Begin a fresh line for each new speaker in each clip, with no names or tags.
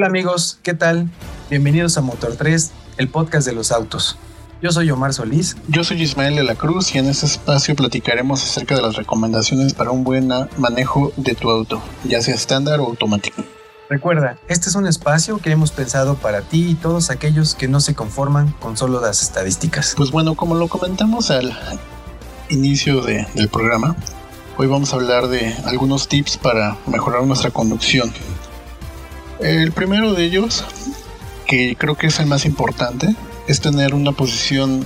Hola amigos, ¿qué tal? Bienvenidos a Motor 3, el podcast de los autos. Yo soy Omar Solís.
Yo soy Ismael de la Cruz y en este espacio platicaremos acerca de las recomendaciones para un buen manejo de tu auto, ya sea estándar o automático.
Recuerda, este es un espacio que hemos pensado para ti y todos aquellos que no se conforman con solo las estadísticas.
Pues bueno, como lo comentamos al inicio del programa, hoy vamos a hablar de algunos tips para mejorar nuestra conducción. El primero de ellos, que creo que es el más importante, es tener una posición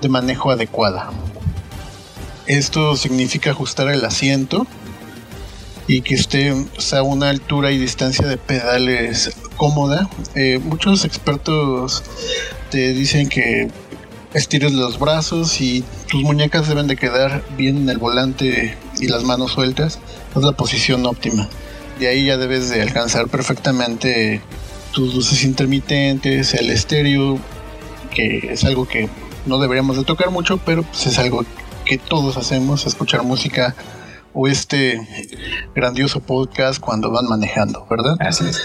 de manejo adecuada. Esto significa ajustar el asiento y que esté a una altura y distancia de pedales cómoda. Eh, muchos expertos te dicen que estires los brazos y tus muñecas deben de quedar bien en el volante y las manos sueltas. Es la posición óptima. De ahí ya debes de alcanzar perfectamente tus luces intermitentes, el estéreo, que es algo que no deberíamos de tocar mucho, pero pues es algo que todos hacemos, escuchar música o este grandioso podcast cuando van manejando, ¿verdad?
Así es.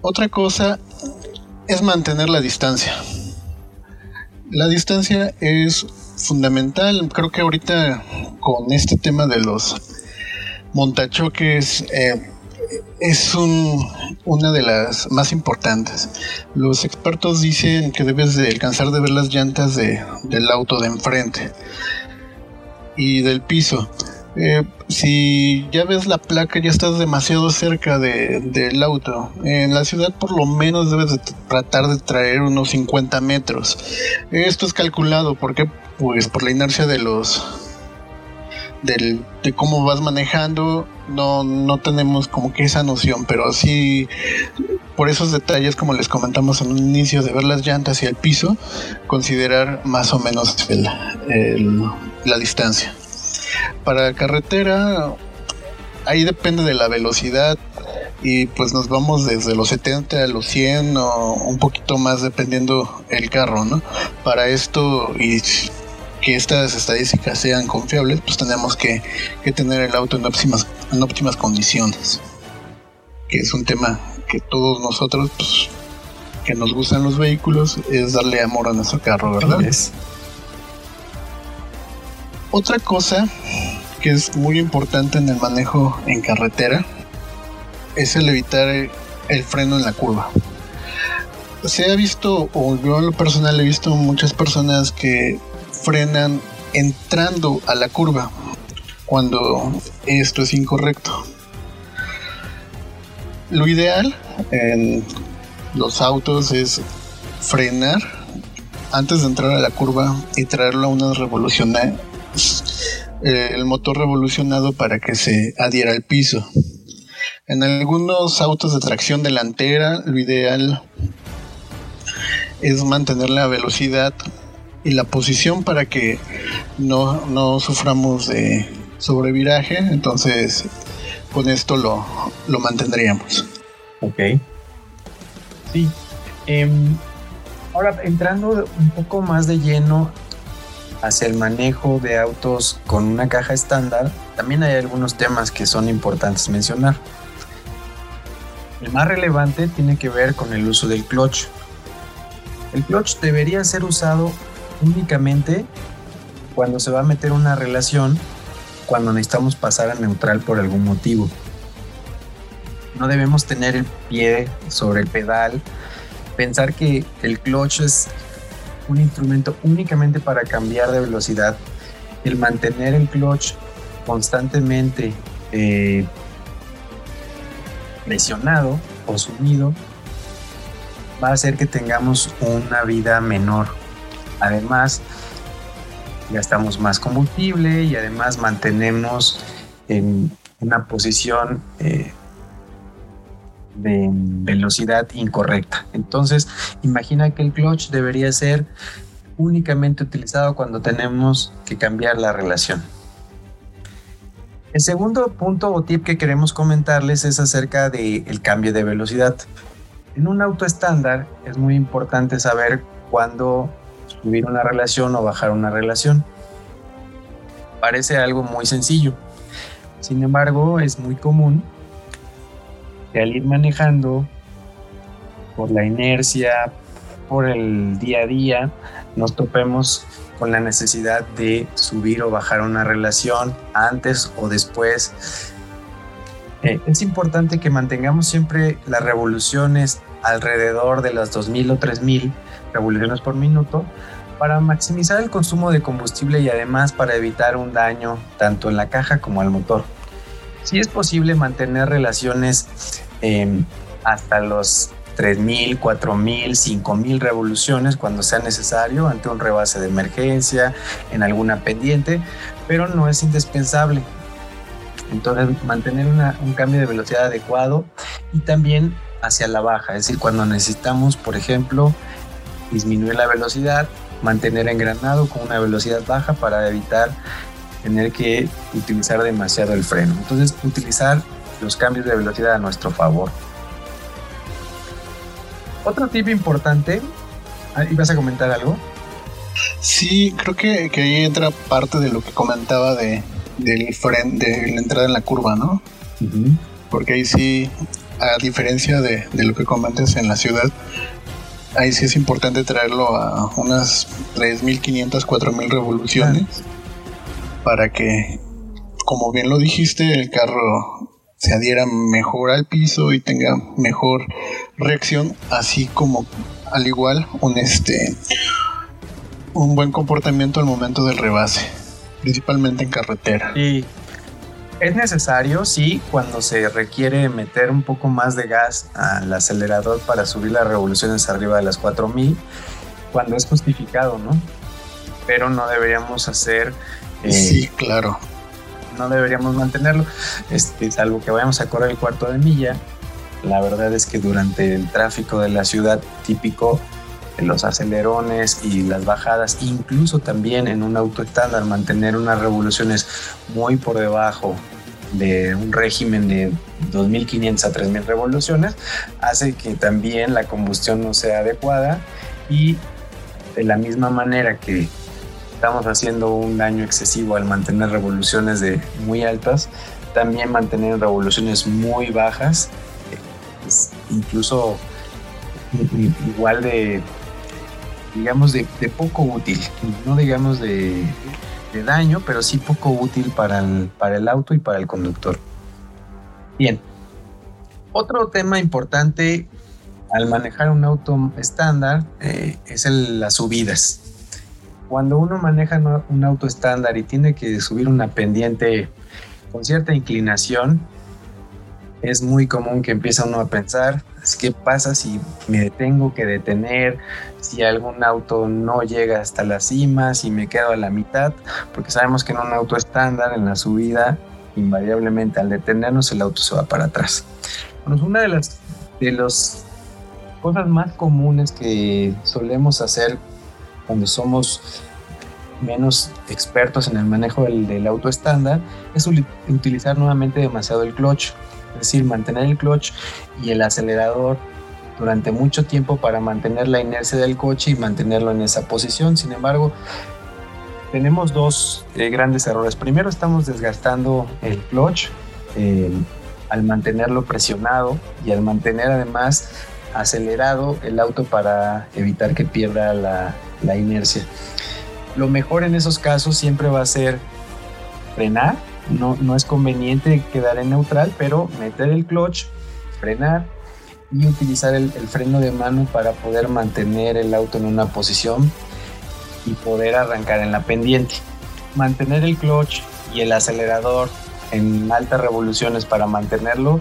Otra cosa es mantener la distancia. La distancia es fundamental. Creo que ahorita con este tema de los montachoques eh, es un, una de las más importantes. Los expertos dicen que debes de alcanzar de ver las llantas de, del auto de enfrente y del piso. Eh, si ya ves la placa, ya estás demasiado cerca del auto. En la ciudad, por lo menos, debes de tratar de traer unos 50 metros. Esto es calculado porque, pues, por la inercia de los del, de cómo vas manejando, no, no tenemos como que esa noción, pero sí por esos detalles, como les comentamos en un inicio, de ver las llantas y el piso, considerar más o menos la distancia. Para carretera, ahí depende de la velocidad y pues nos vamos desde los 70 a los 100 o un poquito más dependiendo el carro, ¿no? Para esto y que estas estadísticas sean confiables, pues tenemos que, tener el auto en óptimas, en óptimas condiciones. Que es un tema que todos nosotros, pues, que nos gustan los vehículos, es darle amor a nuestro carro, ¿verdad? Otra cosa que es muy importante en el manejo en carretera es el evitar el freno en la curva. Se ha visto, o yo en lo personal he visto muchas personas que frenan entrando a la curva cuando esto es incorrecto. Lo ideal en los autos es frenar antes de entrar a la curva y traerlo a una revolución eh, el motor revolucionado para que se adhiera al piso. En algunos autos de tracción delantera, lo ideal es mantener la velocidad y la posición para que no, no suframos de sobreviraje. Entonces, con esto lo, lo mantendríamos.
Ok. Sí. Em, ahora, entrando un poco más de lleno hacia el manejo de autos con una caja estándar, también hay algunos temas que son importantes mencionar. El más relevante tiene que ver con el uso del clutch. El clutch debería ser usado únicamente cuando se va a meter una relación, cuando necesitamos pasar a neutral por algún motivo. No debemos tener el pie sobre el pedal, pensar que el clutch es un instrumento únicamente para cambiar de velocidad, el mantener el clutch constantemente eh, presionado o sumido va a hacer que tengamos una vida menor. Además, gastamos más combustible y además mantenemos en una posición eh, de velocidad incorrecta. Entonces, imagina que el clutch debería ser únicamente utilizado cuando tenemos que cambiar la relación. El segundo punto o tip que queremos comentarles es acerca del cambio de velocidad. En un auto estándar es muy importante saber cuándo subir una relación o bajar una relación. Parece algo muy sencillo. Sin embargo, es muy común que al ir manejando por la inercia, por el día a día, nos topemos con la necesidad de subir o bajar una relación antes o después. Eh, es importante que mantengamos siempre las revoluciones alrededor de las 2000 o 3000 revoluciones por minuto para maximizar el consumo de combustible y además para evitar un daño tanto en la caja como al motor. Si es posible mantener relaciones em, hasta los 3.000, 4.000, 5.000 revoluciones cuando sea necesario ante un rebase de emergencia, en alguna pendiente, pero no es indispensable. Entonces, mantener un cambio de velocidad adecuado y también hacia la baja, es decir, cuando necesitamos, por ejemplo, disminuir la velocidad, mantener engranado con una velocidad baja para evitar tener que utilizar demasiado el freno. Entonces, utilizar los cambios de velocidad a nuestro favor. Otro tip importante, ah, ¿ibas a comentar algo?
Sí, creo que, ahí entra parte de lo que comentaba de, del fren, de la entrada en la curva, ¿no? Porque ahí sí, a diferencia de, lo que comentas en la ciudad, ahí sí es importante traerlo a unas 3.500, 4.000 revoluciones para que, como bien lo dijiste, el carro se adhiera mejor al piso y tenga mejor reacción, así como al igual un este un buen comportamiento al momento del rebase, principalmente en carretera.
Y es necesario, sí, cuando se requiere meter un poco más de gas al acelerador para subir las revoluciones arriba de las 4000, cuando es justificado, ¿no? Pero no deberíamos hacer
eh, sí, claro.
No deberíamos mantenerlo, este, salvo que vayamos a correr el cuarto de milla. La verdad es que durante el tráfico de la ciudad típico, los acelerones y las bajadas, incluso también en un auto estándar, mantener unas revoluciones muy por debajo de un régimen de 2.500 a 3.000 revoluciones, hace que también la combustión no sea adecuada y de la misma manera que estamos haciendo un daño excesivo al mantener revoluciones de muy altas, también mantener revoluciones muy bajas, incluso igual de, digamos, de, poco útil, no digamos de, daño, pero sí poco útil para el, para el auto y para el conductor. Bien, otro tema importante al manejar un auto estándar eh, es las subidas cuando uno maneja un auto estándar y tiene que subir una pendiente con cierta inclinación, es muy común que empieza uno a pensar, ¿qué pasa si me tengo que detener? Si algún auto no llega hasta la cima, si me quedo a la mitad, porque sabemos que en un auto estándar, en la subida, invariablemente al detenernos el auto se va para atrás. Bueno, una de las de las cosas más comunes que solemos hacer cuando somos menos expertos en el manejo del, auto estándar, es utilizar nuevamente demasiado el clutch, decir, mantener el clutch y el acelerador durante mucho tiempo para mantener la inercia del coche y mantenerlo en esa posición. Sin embargo, tenemos dos eh, grandes errores. Primero, estamos desgastando el clutch eh, al mantenerlo presionado y al mantener además acelerado el auto para evitar que pierda la, la inercia. Lo mejor en esos casos siempre va a ser frenar. No, no es conveniente quedar en neutral, pero meter el clutch, frenar y utilizar el, freno de mano para poder mantener el auto en una posición y poder arrancar en la pendiente. Mantener el clutch y el acelerador en altas revoluciones para mantenerlo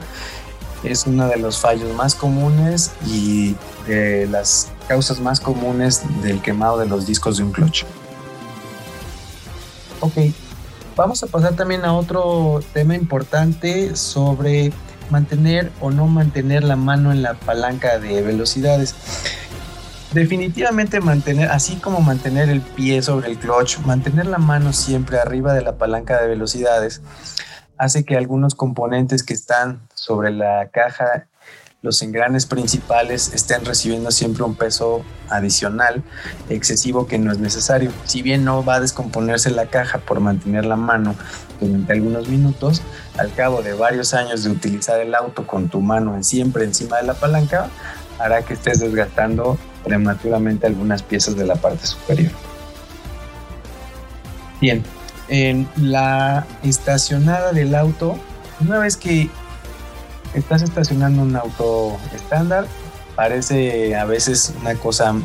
es uno de los fallos más comunes y de las causas más comunes del quemado de los discos de un clutch. Ok, vamos a pasar también a otro tema importante sobre mantener o no mantener la mano en la palanca de velocidades. Definitivamente mantener, así como mantener el pie sobre el clutch, mantener la mano siempre arriba de la palanca de velocidades hace que algunos componentes que están sobre la caja, los engranes principales, estén recibiendo siempre un peso adicional, excesivo que no es necesario. Si bien no va a descomponerse la caja por mantener la mano durante algunos minutos, al cabo de varios años de utilizar el auto con tu mano siempre encima de la palanca, hará que estés desgastando prematuramente algunas piezas de la parte superior. Bien, en la estacionada del auto, una vez que estás estacionando un auto estándar, parece a veces una cosa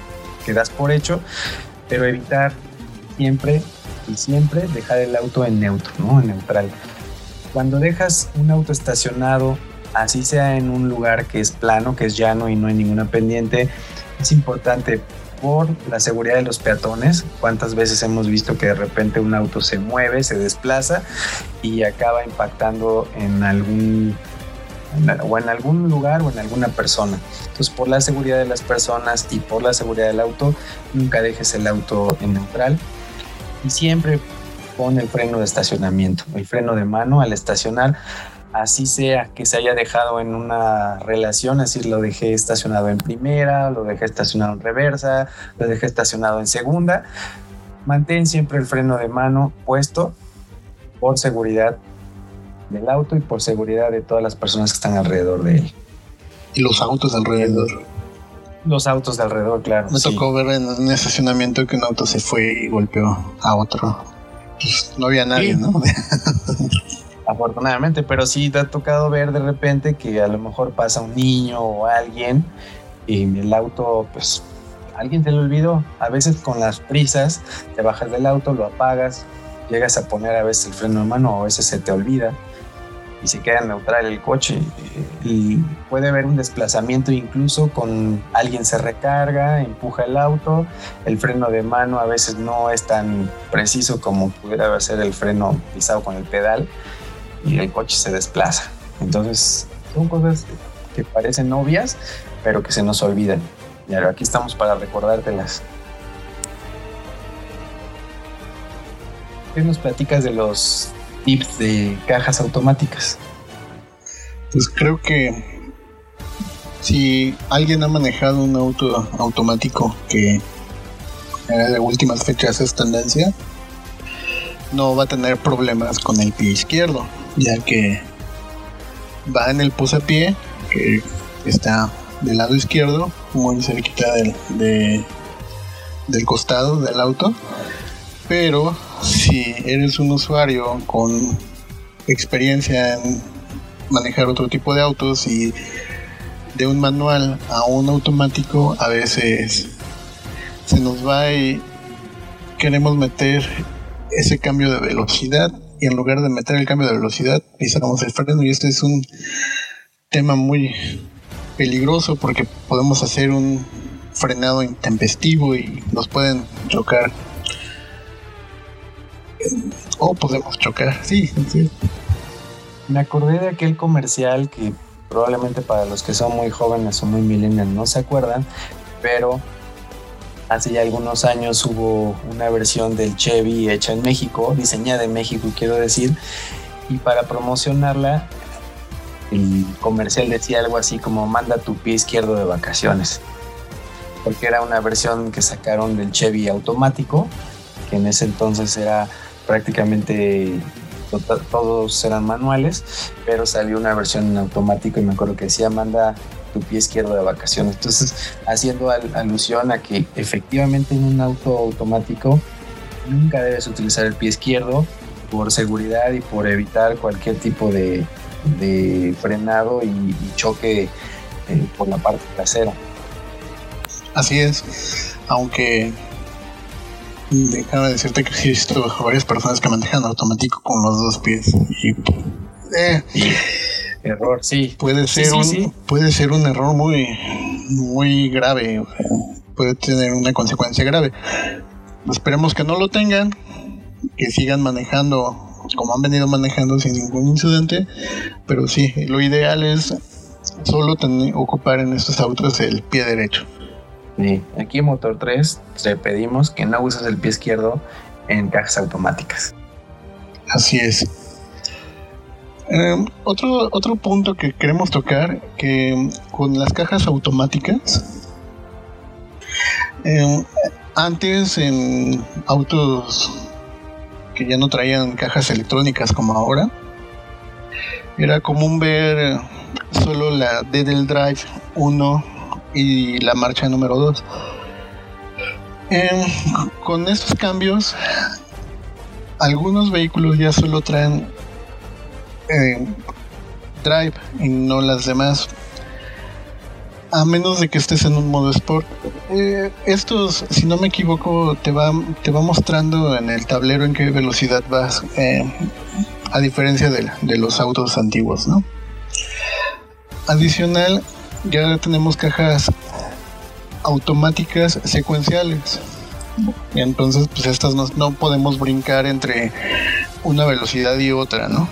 que das por hecho, pero evitar siempre y siempre dejar el auto en neutro, ¿no? En neutral. Cuando dejas un auto estacionado, así sea en un lugar que es plano, que es llano y no hay ninguna pendiente, es importante por la seguridad de los peatones. ¿Cuántas veces hemos visto que de repente un auto se mueve, se desplaza y acaba impactando en algún o en algún lugar o en alguna persona? Entonces, por la seguridad de las personas y por la seguridad del auto, nunca dejes el auto en neutral y siempre pon el freno de estacionamiento, el freno de mano al estacionar así sea que se haya dejado en una relación, así lo dejé estacionado en primera, lo dejé estacionado en reversa, lo dejé estacionado en segunda, mantén siempre el freno de mano puesto por seguridad del auto y por seguridad de todas las personas que están alrededor de él.
Y los autos alrededor.
Los autos de alrededor, claro.
Me tocó ver en un estacionamiento que un auto se fue y golpeó a otro. Pues no había nadie, ¿no?
afortunadamente, pero sí te ha tocado ver de repente que a lo mejor pasa un niño o alguien y el auto, pues alguien te lo olvidó. A veces con las prisas te bajas del auto, lo apagas, llegas a poner a veces el freno de mano o a veces se te olvida y se queda neutral el coche y puede haber un desplazamiento incluso con alguien se recarga, empuja el auto, el freno de mano a veces no es tan preciso como pudiera ser el freno pisado con el pedal y el coche se desplaza. Entonces, son cosas que parecen obvias, pero que se nos olvidan. Y ahora aquí estamos para recordártelas. ¿Qué nos platicas de los tips de cajas automáticas?
Pues creo que si alguien ha manejado un auto automático que de últimas fechas es tendencia, no va a tener problemas con el pie izquierdo ya que va en el posapié, que está del lado izquierdo, muy cerquita del, del costado del auto. Pero si eres un usuario con experiencia en manejar otro tipo de autos y de un manual a un automático, a veces se nos va y queremos meter ese cambio de velocidad y en lugar de meter el cambio de velocidad pisamos el freno. Y este es un tema muy peligroso porque podemos hacer un frenado intempestivo y nos pueden chocar o podemos chocar, sí, sí.
Me acordé de aquel comercial que probablemente para los que son muy jóvenes o muy millennials no se acuerdan, pero Hace ya algunos años hubo una versión del Chevy hecha en México, diseñada en México, quiero decir, y para promocionarla, el comercial decía algo así como manda tu pie izquierdo de vacaciones, porque era una versión que sacaron del Chevy automático, que en ese entonces era prácticamente todos eran manuales, pero salió una versión en automático y me acuerdo que decía manda pie izquierdo de vacaciones. Entonces, haciendo alusión a que efectivamente en un auto automático nunca debes utilizar el pie izquierdo por seguridad y por evitar cualquier tipo de, frenado y, choque eh, por la parte trasera.
Así es, aunque déjame decirte que he visto varias personas que manejan automático con los dos pies y,
eh, error, sí.
Puede ser, un, puede ser un error muy, muy grave. puede tener una consecuencia grave. Esperemos que no lo tengan, que sigan manejando como han venido manejando sin ningún incidente. Pero sí, lo ideal es solo tener, ocupar en estos autos el pie derecho.
Sí, aquí en Motor 3 te pedimos que no uses el pie izquierdo en cajas automáticas.
Así es. Em, otro, otro punto que queremos tocar, que con las cajas automáticas, em, antes en autos que ya no traían cajas electrónicas como ahora, era común ver solo la D del Drive 1 y la marcha número 2. con estos cambios, algunos vehículos ya solo traen eh, drive y no las demás. A menos de que estés en un modo sport. Eh, estos, si no me equivoco, te va, te va mostrando en el tablero en qué velocidad vas. Eh, a diferencia de, de, los autos antiguos, ¿no? Adicional, ya tenemos cajas automáticas secuenciales. Entonces, pues estas no, no podemos brincar entre una velocidad y otra, ¿no?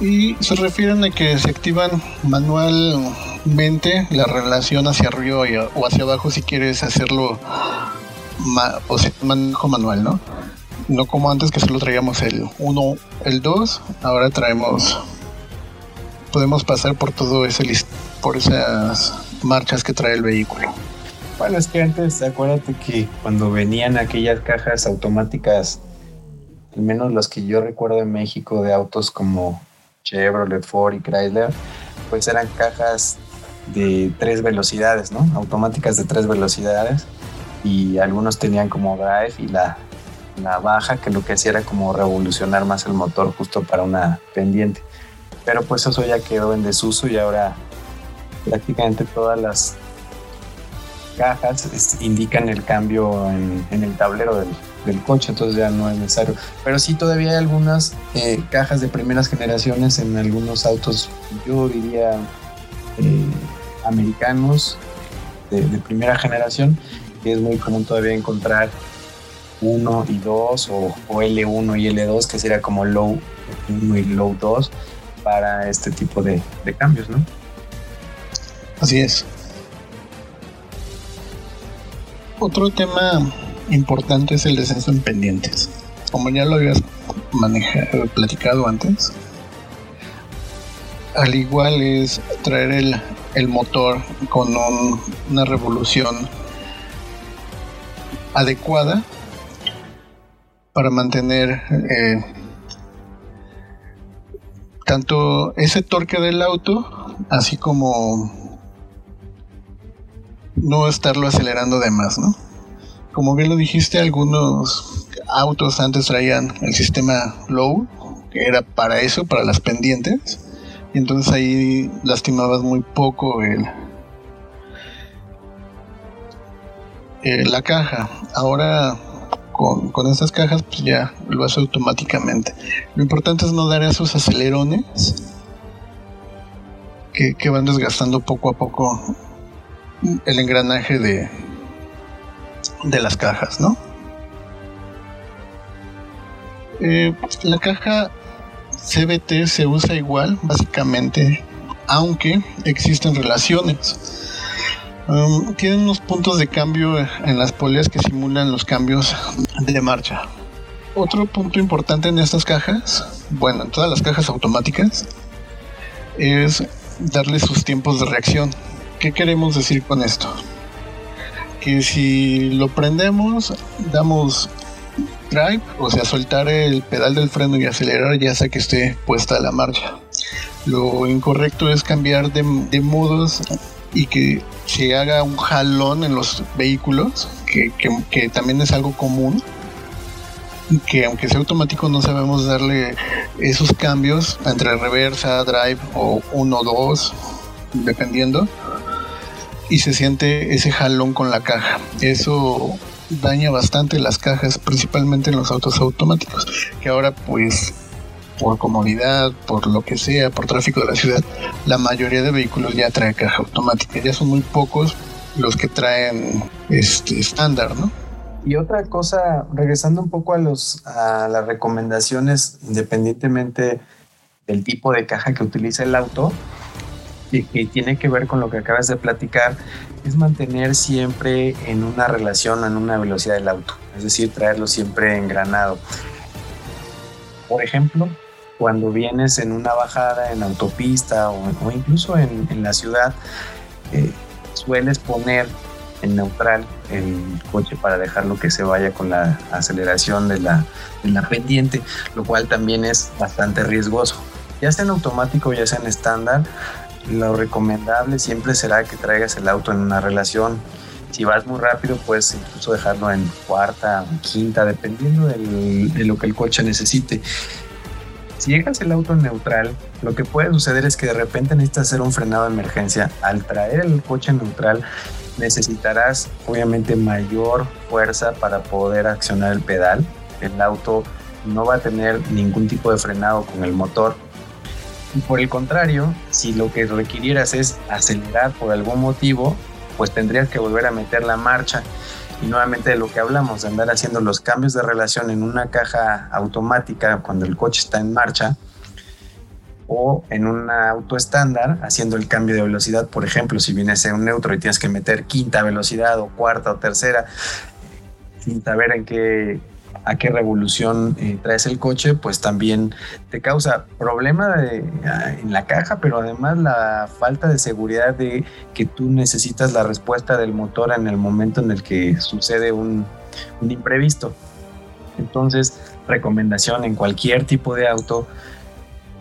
Y se refieren a que se activan manualmente la relación hacia arriba o hacia abajo si quieres hacerlo o manejo manual, ¿no? No como antes que solo traíamos el 1, el 2, ahora traemos podemos pasar por todo ese por esas marchas que trae el vehículo.
Bueno, es que antes, acuérdate que cuando venían aquellas cajas automáticas, al menos las que yo recuerdo en México de autos como Chevrolet, Ford y Chrysler, pues eran cajas de tres velocidades, ¿no? Automáticas de tres velocidades y algunos tenían como drive y la, la baja que lo que hacía era como revolucionar más el motor justo para una pendiente. Pero pues eso ya quedó en desuso y ahora prácticamente todas las cajas indican el cambio en, el tablero del, coche, entonces ya no es necesario. Pero sí todavía hay algunas eh, cajas de primeras generaciones en algunos autos, yo diría eh, americanos de, primera generación, que es muy común todavía encontrar 1 y 2 o, L1 y L2, que sería como low 1 y low 2 para este tipo de, cambios, ¿no?
Así es. Otro tema importante es el descenso en pendientes. Como ya lo habías manejado, platicado antes, al igual es traer el, motor con una revolución adecuada para mantener eh, tanto ese torque del auto, así como no estarlo acelerando de más, ¿no? como bien lo dijiste, algunos autos antes traían el sistema low, que era para eso, para las pendientes. Y entonces ahí lastimabas muy poco el, la caja. Ahora con, con, estas cajas pues ya lo hace automáticamente. Lo importante es no dar esos acelerones que, van desgastando poco a poco el engranaje de, las cajas, ¿no? Eh, la caja CBT se usa igual, básicamente, aunque existen relaciones. Um, tienen unos puntos de cambio en las poleas que simulan los cambios de marcha. Otro punto importante en estas cajas, bueno, en todas las cajas automáticas, es darle sus tiempos de reacción. ¿Qué queremos decir con esto? que si lo prendemos, damos drive, o sea, soltar el pedal del freno y acelerar ya sea que esté puesta la marcha. Lo incorrecto es cambiar de, modos y que se haga un jalón en los vehículos, que, que también es algo común, que aunque sea automático no sabemos darle esos cambios entre reversa, drive o 1 2, dependiendo y se siente ese jalón con la caja. Eso daña bastante las cajas, principalmente en los autos automáticos, que ahora pues por comodidad, por lo que sea, por tráfico de la ciudad, la mayoría de vehículos ya trae caja automática, ya son muy pocos los que traen este estándar, ¿no?
Y otra cosa, regresando un poco a los a las recomendaciones, independientemente del tipo de caja que utiliza el auto, que, tiene que ver con lo que acabas de platicar, es mantener siempre en una relación, en una velocidad del auto, es decir, traerlo siempre engranado. Por ejemplo, cuando vienes en una bajada en autopista o, incluso en, la ciudad, eh, sueles poner en neutral el coche para dejarlo que se vaya con la aceleración de la, de la pendiente, lo cual también es bastante riesgoso. Ya sea en automático, ya sea en estándar, lo recomendable siempre será que traigas el auto en una relación. Si vas muy rápido, puedes incluso dejarlo en cuarta o quinta, dependiendo de lo que el coche necesite. Si llegas el auto neutral, lo que puede suceder es que de repente necesitas hacer un frenado de emergencia. Al traer el coche neutral, necesitarás obviamente mayor fuerza para poder accionar el pedal. El auto no va a tener ningún tipo de frenado con el motor. Y por el contrario, si lo que requirieras es acelerar por algún motivo, pues tendrías que volver a meter la marcha. Y nuevamente de lo que hablamos, de andar haciendo los cambios de relación en una caja automática cuando el coche está en marcha, o en un auto estándar haciendo el cambio de velocidad, por ejemplo, si vienes en un neutro y tienes que meter quinta velocidad o cuarta o tercera, sin saber en qué, a qué revolución eh, traes el coche, pues también te causa problema ah, en la caja, pero además la falta de seguridad de que tú necesitas la respuesta del motor en el momento en el que sucede un, un imprevisto. Entonces, recomendación en cualquier tipo de auto,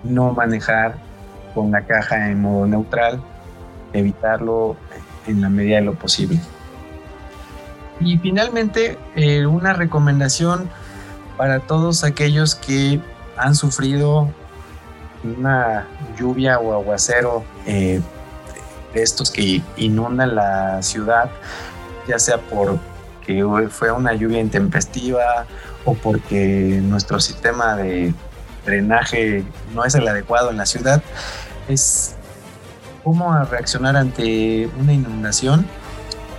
no manejar con la caja en modo neutral, evitarlo en la medida de lo posible. Y finalmente, eh, una recomendación para todos aquellos que han sufrido una lluvia o aguacero eh, estos que inundan la ciudad, ya sea porque fue una lluvia intempestiva o porque nuestro sistema de drenaje no es el adecuado en la ciudad, es cómo reaccionar ante una inundación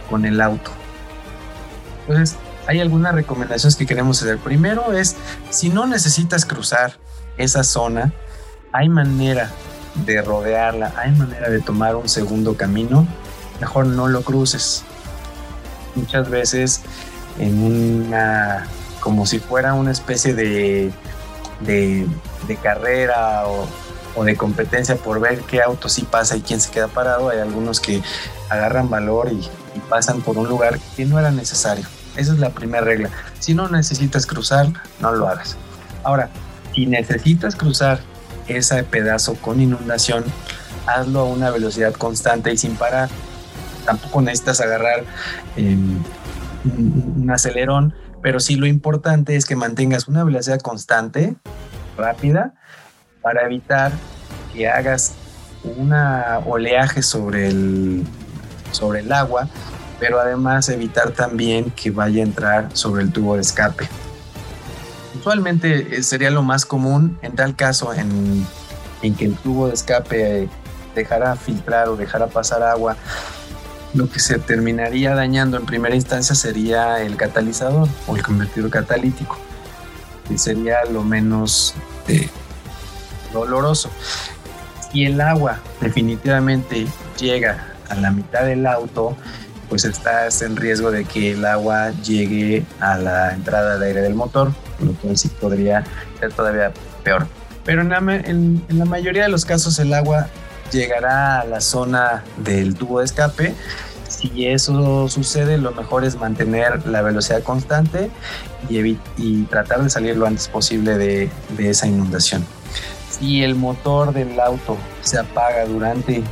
con el auto. Entonces, hay algunas recomendaciones que queremos hacer. Primero es, si no necesitas cruzar esa zona, hay manera de rodearla, hay manera de tomar un segundo camino, mejor no lo cruces. Muchas veces en una, como si fuera una especie de carrera o, de competencia por ver qué auto sí pasa y quién se queda parado, hay algunos que agarran valor y, pasan por un lugar que no era necesario. Esa es la primera regla. Si no necesitas cruzar, no lo hagas. Ahora, si necesitas cruzar ese pedazo con inundación, hazlo a una velocidad constante y sin parar. Tampoco necesitas agarrar em, un acelerón pero sí lo importante es que mantengas una velocidad constante, rápida, para evitar que hagas un oleaje sobre el, sobre el agua, pero además evitar también que vaya a entrar sobre el tubo de escape. Usualmente eh, sería lo más común en tal caso en, en que el tubo de escape dejara filtrar o dejara pasar agua lo que se terminaría dañando en primera instancia sería el catalizador o el convertidor catalítico, y sería lo menos eh, doloroso. Si el agua definitivamente llega a la mitad del auto, pues estás en riesgo de que el agua llegue a la entrada de aire del motor, lo cual sí podría ser todavía peor. Pero en la mayoría de los casos el agua llegará a la zona del tubo de escape. Si eso sucede, lo mejor es mantener la velocidad constante y, tratar de salir lo antes posible de, de, esa inundación. Si el motor del auto se apaga durante eh,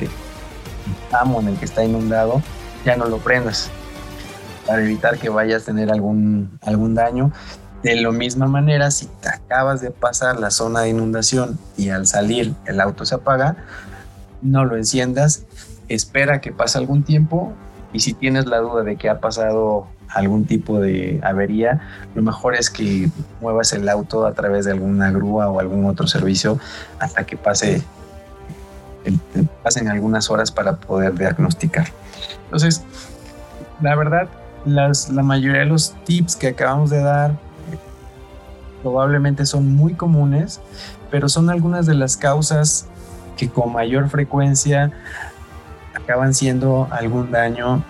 el tramo en el que está inundado, ya no lo prendas para evitar que vayas a tener algún, algún daño. De la misma manera, si te acabas de pasar la zona de inundación y al salir el auto se apaga, no lo enciendas, espera que pase algún tiempo y si tienes la duda de que ha pasado algún tipo de avería, lo mejor es que muevas el auto a través de alguna grúa o algún otro servicio hasta que pase pasen algunas horas para poder diagnosticar. Entonces, la verdad, las, la mayoría de los tips que acabamos de dar probablemente son muy comunes, pero son algunas de las causas que con mayor frecuencia acaban siendo algún daño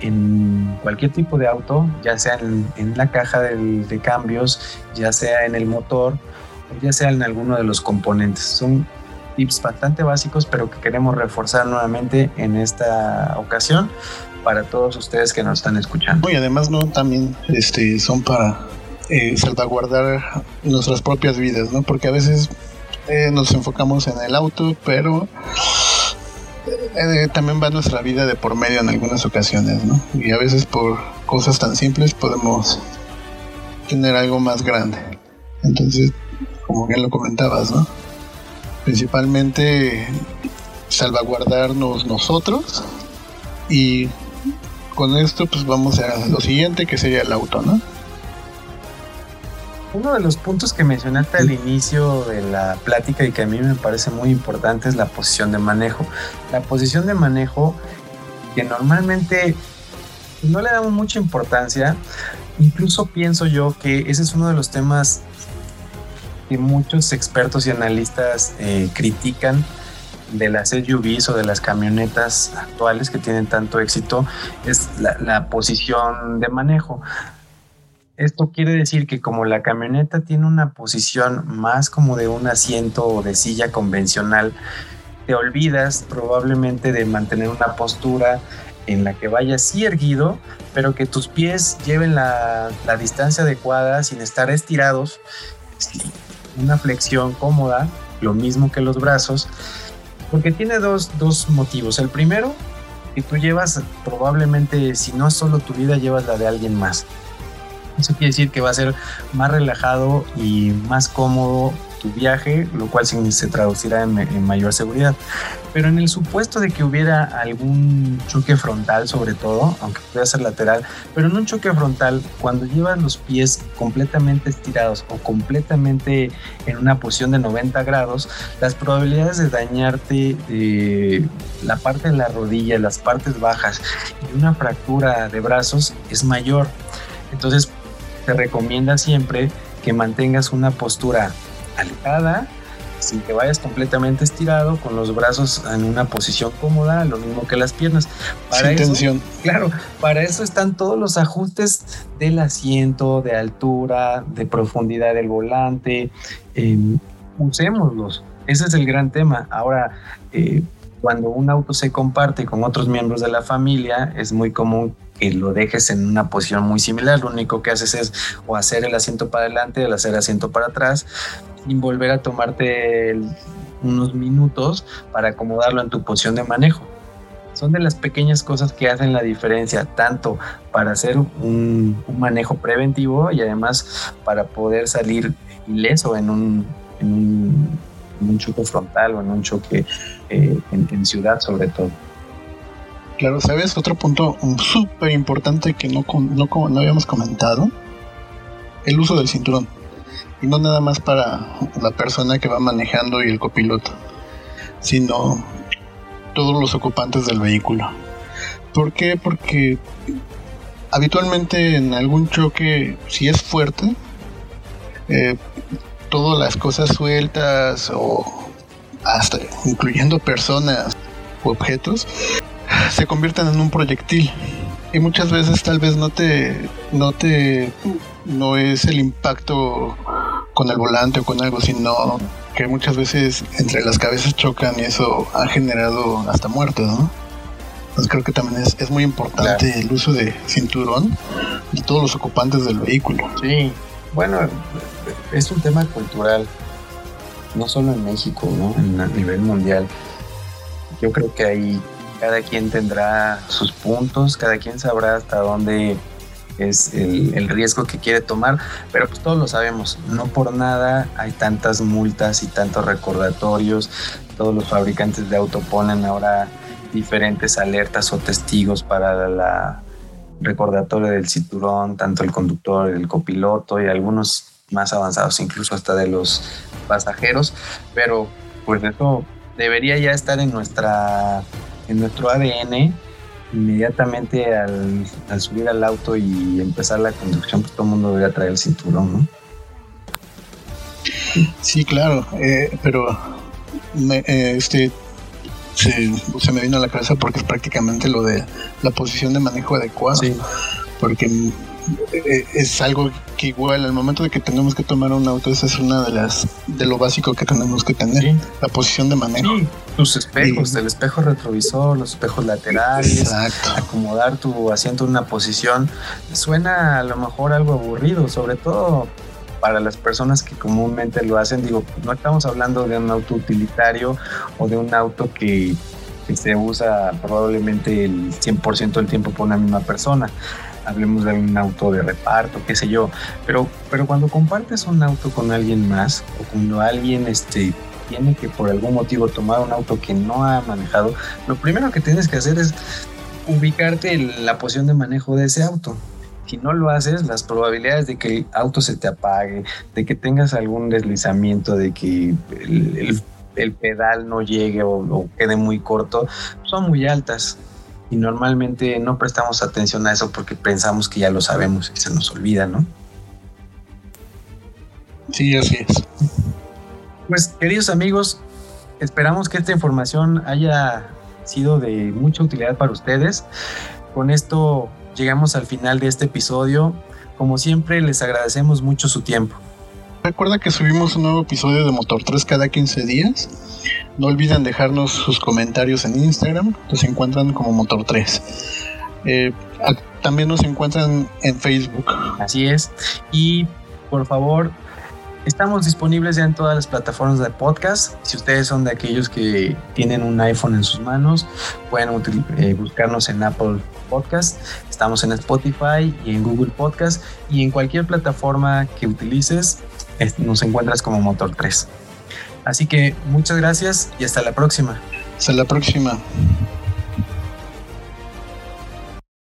en cualquier tipo de auto, ya sea en, la caja de cambios, ya sea en el motor, ya sea en alguno de los componentes. Son tips bastante básicos, pero que queremos reforzar nuevamente en esta ocasión para todos ustedes que nos están escuchando.
Y además no también este, son para eh, salvaguardar nuestras propias vidas, ¿no? Porque a veces eh, nos enfocamos en el auto, pero eh, también va nuestra vida de por medio en algunas ocasiones, ¿no? Y a veces por cosas tan simples podemos tener algo más grande. Entonces, como bien lo comentabas, ¿no? Principalmente salvaguardarnos nosotros y con esto pues vamos a lo siguiente que sería el auto, ¿no?
Uno de los puntos que mencionaste al inicio de la plática y que a mí me parece muy importante es la posición de manejo. La posición de manejo que normalmente no le damos mucha importancia, incluso pienso yo que ese es uno de los temas que muchos expertos y analistas eh, critican de las SUVs o de las camionetas actuales que tienen tanto éxito es la, posición de manejo. Esto quiere decir que como la camioneta tiene una posición más como de un asiento o de silla convencional, te olvidas probablemente de mantener una postura en la que vayas sí erguido, pero que tus pies lleven la, la distancia adecuada sin estar estirados, una flexión cómoda, lo mismo que los brazos, porque tiene dos, dos motivos. El primero, que tú llevas probablemente, si no solo tu vida, llevas la de alguien más. Eso quiere decir que va a ser más relajado y más cómodo tu viaje, lo cual se traducirá en, mayor seguridad. Pero en el supuesto de que hubiera algún choque frontal, sobre todo, aunque pueda ser lateral, pero en un choque frontal, cuando llevas los pies completamente estirados o completamente en una posición de 90 grados, las probabilidades de dañarte eh, la parte de la rodilla, las partes bajas y una fractura de brazos es mayor. Entonces, te recomienda siempre que mantengas una postura alejada, sin que vayas completamente estirado, con los brazos en una posición cómoda, lo mismo que las piernas.
Para sin tensión.
Claro, para eso están todos los ajustes del asiento, de altura, de profundidad del volante. Em, usémoslos. Ese es el gran tema. Ahora, eh, cuando un auto se comparte con otros miembros de la familia, es muy común que lo dejes en una posición muy similar. Lo único que haces es o hacer el asiento para adelante o hacer el asiento para atrás y volver a tomarte unos minutos para acomodarlo en tu posición de manejo. Son de las pequeñas cosas que hacen la diferencia, tanto para hacer un, manejo preventivo y además para poder salir ileso en un, en un, choque frontal o en un choque eh, en, ciudad sobre todo.
Claro, ¿sabes? Otro punto súper importante que no, no, no habíamos comentado, el uso del cinturón no nada más para la persona que va manejando y el copiloto, sino todos los ocupantes del vehículo. ¿Por qué? Porque habitualmente en algún choque, si es fuerte, eh, todas las cosas sueltas o hasta incluyendo personas u objetos se convierten en un proyectil y muchas veces tal vez no te no te no es el impacto con el volante o con algo, sino que muchas veces entre las cabezas chocan y eso ha generado hasta muertes, ¿no? Entonces creo que también es, muy importante el uso de cinturón de todos los ocupantes del vehículo.
Sí, bueno, es un tema cultural, no solo en México, ¿no? A nivel mundial. Yo creo que ahí cada quien tendrá sus puntos, cada quien sabrá hasta dónde es el, riesgo que quiere tomar, pero pues todos lo sabemos, no por nada hay tantas multas y tantos recordatorios, todos los fabricantes de auto ponen ahora diferentes alertas o testigos para la recordatorio del cinturón, tanto el conductor, el copiloto y algunos más avanzados, incluso hasta de los pasajeros, pero pues eso debería ya estar en nuestra en nuestro ADN inmediatamente al, subir al auto y empezar la conducción, pues todo el mundo debería traer el cinturón, ¿no?
Sí, claro, eh, pero eh, este se, me vino a la cabeza porque es prácticamente lo de la posición de manejo adecuada. Porque eh, es algo que igual al momento de que tenemos que tomar un auto, esa es una de las de lo básico que tenemos que tener, la posición de manejo. Sí,
tus espejos, el espejo retrovisor, los espejos laterales, acomodar tu asiento en una posición, suena a lo mejor algo aburrido, sobre todo para las personas que comúnmente lo hacen, digo, no estamos hablando de un auto utilitario o de un auto que que se usa probablemente el 100% del tiempo por una misma persona. Hablemos de un auto de reparto, qué sé yo. Pero, pero cuando compartes un auto con alguien más o cuando alguien este, tiene que por algún motivo tomar un auto que no ha manejado, lo primero que tienes que hacer es ubicarte en la posición de manejo de ese auto. Si no lo haces, las probabilidades de que el auto se te apague, de que tengas algún deslizamiento, de que el, pedal no llegue o, quede muy corto, son muy altas. Y normalmente no prestamos atención a eso porque pensamos que ya lo sabemos y se nos olvida, ¿no?
Sí, así es.
Pues queridos amigos, esperamos que esta información haya sido de mucha utilidad para ustedes. Con esto llegamos al final de este episodio. Como siempre, les agradecemos mucho su tiempo.
Recuerda que subimos un nuevo episodio de Motor 3 cada 15 días. No olviden dejarnos sus comentarios en Instagram. Nos encuentran como Motor 3. Eh, también nos encuentran en Facebook.
Así es. Y por favor, Estamos disponibles ya en todas las plataformas de podcast. Si ustedes son de aquellos que tienen un iPhone en sus manos, pueden eh, buscarnos en Apple Podcast. Estamos en Spotify y en Google Podcast y en cualquier plataforma que utilices nos encuentras como Motor 3. Así que muchas gracias y hasta la próxima.
Hasta la próxima.